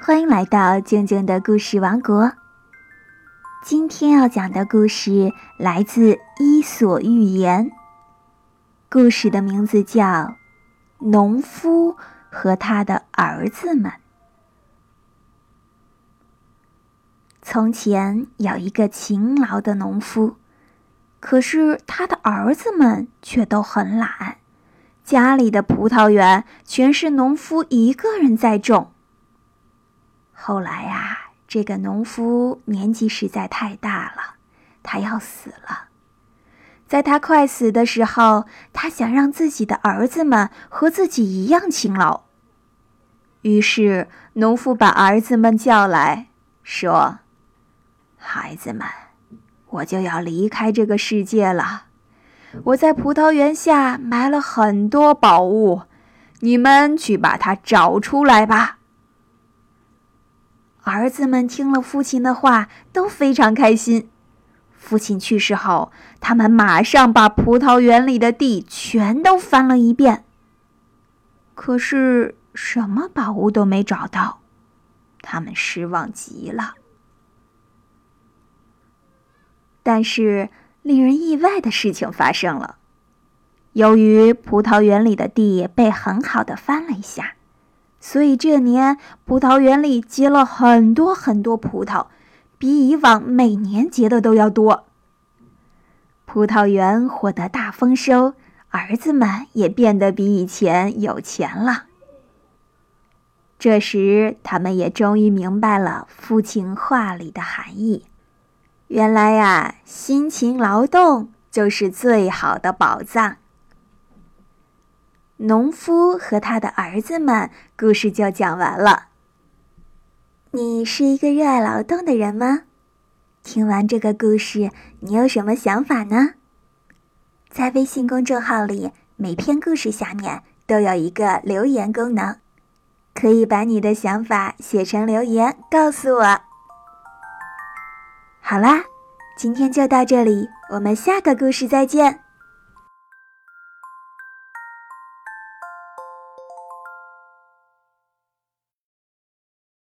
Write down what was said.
欢迎来到静静的故事王国。今天要讲的故事来自《伊索寓言》，故事的名字叫《农夫和他的儿子们》。从前有一个勤劳的农夫，可是他的儿子们却都很懒，家里的葡萄园全是农夫一个人在种。后来呀，这个农夫年纪实在太大了，他要死了。在他快死的时候，他想让自己的儿子们和自己一样勤劳。于是，农夫把儿子们叫来说：“孩子们，我就要离开这个世界了。我在葡萄园下埋了很多宝物，你们去把它找出来吧。”儿子们听了父亲的话，都非常开心。父亲去世后，他们马上把葡萄园里的地全都翻了一遍。可是什么宝物都没找到，他们失望极了。但是令人意外的事情发生了，由于葡萄园里的地被很好的翻了一下。所以这年葡萄园里结了很多很多葡萄，比以往每年结的都要多。葡萄园获得大丰收，儿子们也变得比以前有钱了。这时，他们也终于明白了父亲话里的含义：原来呀，辛勤劳动就是最好的宝藏。农夫和他的儿子们，故事就讲完了。你是一个热爱劳动的人吗？听完这个故事，你有什么想法呢？在微信公众号里，每篇故事下面都有一个留言功能，可以把你的想法写成留言告诉我。好啦，今天就到这里，我们下个故事再见。